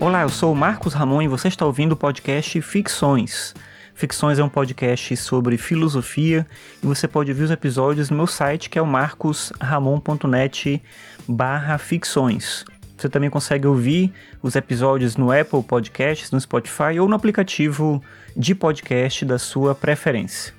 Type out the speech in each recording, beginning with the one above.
Olá, eu sou o Marcos Ramon e você está ouvindo o podcast Ficções. Ficções é um podcast sobre filosofia e você pode ouvir os episódios no meu site que é o marcosramon.net barra ficções. Você também consegue ouvir os episódios no Apple Podcasts, no Spotify ou no aplicativo de podcast da sua preferência.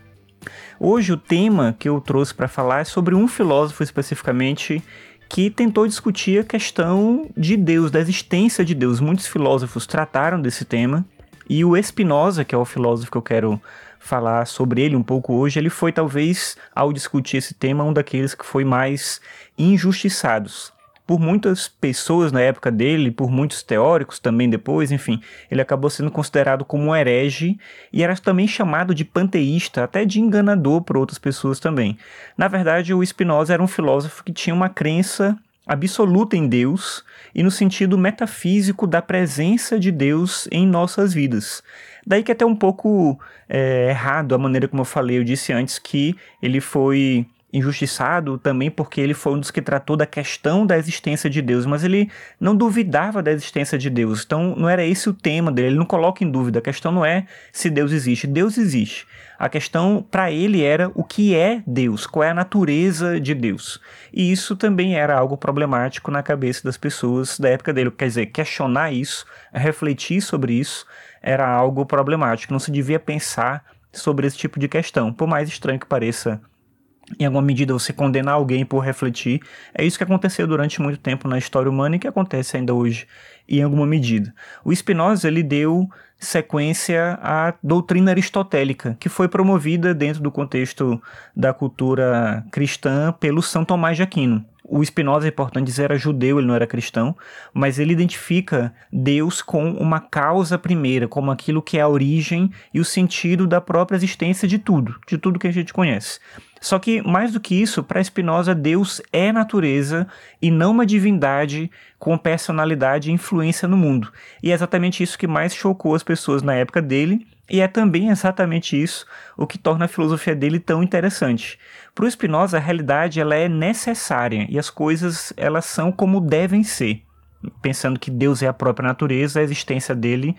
Hoje o tema que eu trouxe para falar é sobre um filósofo especificamente que tentou discutir a questão de Deus, da existência de Deus. Muitos filósofos trataram desse tema e o Spinoza, que é o filósofo que eu quero falar sobre ele um pouco hoje, ele foi talvez ao discutir esse tema um daqueles que foi mais injustiçados por muitas pessoas na época dele, por muitos teóricos também depois, enfim, ele acabou sendo considerado como um herege e era também chamado de panteísta, até de enganador por outras pessoas também. Na verdade, o Spinoza era um filósofo que tinha uma crença absoluta em Deus e no sentido metafísico da presença de Deus em nossas vidas. Daí que é até um pouco é, errado a maneira como eu falei, eu disse antes que ele foi injustiçado também porque ele foi um dos que tratou da questão da existência de Deus, mas ele não duvidava da existência de Deus. Então não era esse o tema dele, ele não coloca em dúvida. A questão não é se Deus existe, Deus existe. A questão para ele era o que é Deus, qual é a natureza de Deus. E isso também era algo problemático na cabeça das pessoas da época dele. Quer dizer, questionar isso, refletir sobre isso, era algo problemático. Não se devia pensar sobre esse tipo de questão, por mais estranho que pareça em alguma medida você condenar alguém por refletir. É isso que aconteceu durante muito tempo na história humana e que acontece ainda hoje em alguma medida. O Spinoza ele deu sequência à doutrina aristotélica, que foi promovida dentro do contexto da cultura cristã pelo São Tomás de Aquino. O Spinoza, é importante dizer, era judeu, ele não era cristão, mas ele identifica Deus com uma causa primeira, como aquilo que é a origem e o sentido da própria existência de tudo, de tudo que a gente conhece. Só que, mais do que isso, para Spinoza, Deus é natureza e não uma divindade com personalidade e influência no mundo. E é exatamente isso que mais chocou as pessoas na época dele, e é também exatamente isso o que torna a filosofia dele tão interessante. Para o Spinoza, a realidade ela é necessária e as coisas elas são como devem ser. Pensando que Deus é a própria natureza, a existência dele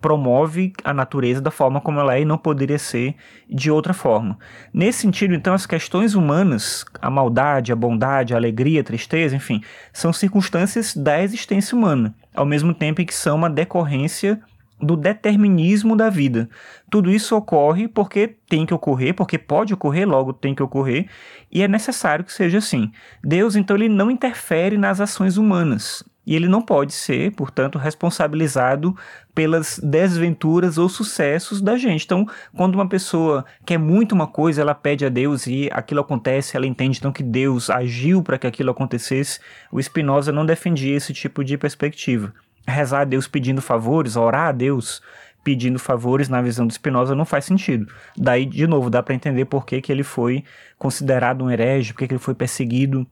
promove a natureza da forma como ela é e não poderia ser de outra forma. Nesse sentido, então, as questões humanas, a maldade, a bondade, a alegria, a tristeza, enfim, são circunstâncias da existência humana, ao mesmo tempo em que são uma decorrência do determinismo da vida. Tudo isso ocorre porque tem que ocorrer, porque pode ocorrer, logo tem que ocorrer, e é necessário que seja assim. Deus, então, ele não interfere nas ações humanas e ele não pode ser, portanto, responsabilizado pelas desventuras ou sucessos da gente. Então, quando uma pessoa quer muito uma coisa, ela pede a Deus e aquilo acontece, ela entende então que Deus agiu para que aquilo acontecesse. O Spinoza não defendia esse tipo de perspectiva. Rezar a Deus pedindo favores, orar a Deus pedindo favores, na visão do Spinoza, não faz sentido. Daí, de novo, dá para entender por que, que ele foi considerado um herege, por que, que ele foi perseguido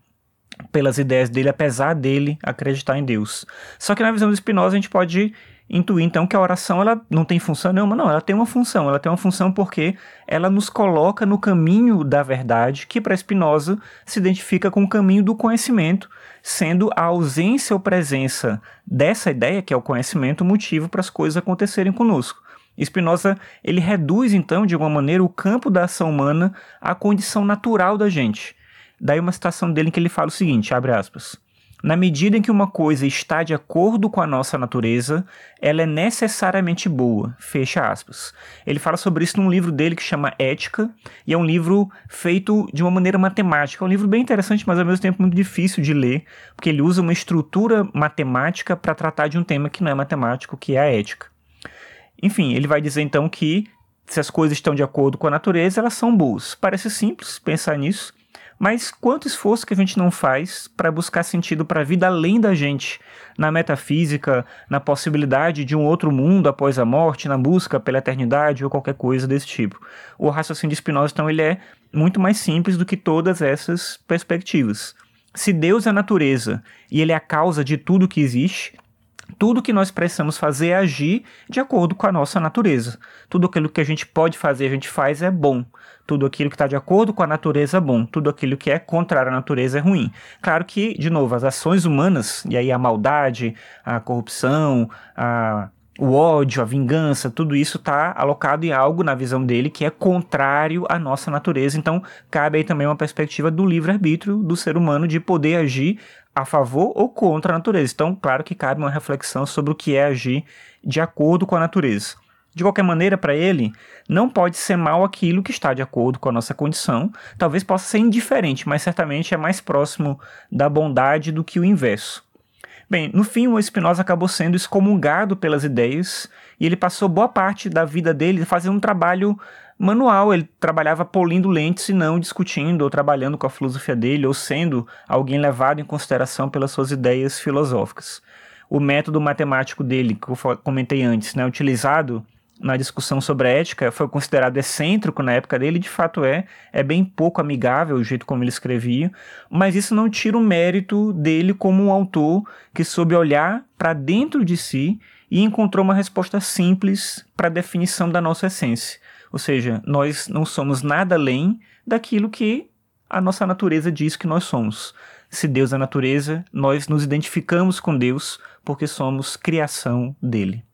pelas ideias dele, apesar dele acreditar em Deus. Só que na visão do Spinoza a gente pode intuir então que a oração ela não tem função nenhuma, não, ela tem uma função, ela tem uma função porque ela nos coloca no caminho da verdade, que para Spinoza se identifica com o caminho do conhecimento, sendo a ausência ou presença dessa ideia, que é o conhecimento, o motivo para as coisas acontecerem conosco. Spinoza ele reduz então de alguma maneira o campo da ação humana à condição natural da gente Daí uma citação dele em que ele fala o seguinte, abre aspas, na medida em que uma coisa está de acordo com a nossa natureza, ela é necessariamente boa. Fecha aspas. Ele fala sobre isso num livro dele que chama Ética, e é um livro feito de uma maneira matemática. É um livro bem interessante, mas ao mesmo tempo muito difícil de ler, porque ele usa uma estrutura matemática para tratar de um tema que não é matemático, que é a ética. Enfim, ele vai dizer então que se as coisas estão de acordo com a natureza, elas são boas. Parece simples pensar nisso, mas quanto esforço que a gente não faz para buscar sentido para a vida além da gente, na metafísica, na possibilidade de um outro mundo após a morte, na busca pela eternidade ou qualquer coisa desse tipo. O raciocínio de Spinoza, então, ele é muito mais simples do que todas essas perspectivas. Se Deus é a natureza e ele é a causa de tudo que existe, tudo que nós precisamos fazer é agir de acordo com a nossa natureza. Tudo aquilo que a gente pode fazer, a gente faz é bom. Tudo aquilo que está de acordo com a natureza é bom. Tudo aquilo que é contrário à natureza é ruim. Claro que, de novo, as ações humanas, e aí a maldade, a corrupção, a o ódio, a vingança, tudo isso está alocado em algo na visão dele que é contrário à nossa natureza. Então, cabe aí também uma perspectiva do livre-arbítrio do ser humano de poder agir a favor ou contra a natureza. Então, claro que cabe uma reflexão sobre o que é agir de acordo com a natureza. De qualquer maneira, para ele, não pode ser mal aquilo que está de acordo com a nossa condição. Talvez possa ser indiferente, mas certamente é mais próximo da bondade do que o inverso. Bem, no fim, o Spinoza acabou sendo excomungado pelas ideias e ele passou boa parte da vida dele fazendo um trabalho manual. Ele trabalhava polindo lentes e não discutindo ou trabalhando com a filosofia dele ou sendo alguém levado em consideração pelas suas ideias filosóficas. O método matemático dele, que eu comentei antes, né, utilizado na discussão sobre a ética, foi considerado excêntrico na época dele, de fato é, é bem pouco amigável o jeito como ele escrevia, mas isso não tira o mérito dele como um autor que soube olhar para dentro de si e encontrou uma resposta simples para a definição da nossa essência. Ou seja, nós não somos nada além daquilo que a nossa natureza diz que nós somos. Se Deus é natureza, nós nos identificamos com Deus porque somos criação dele.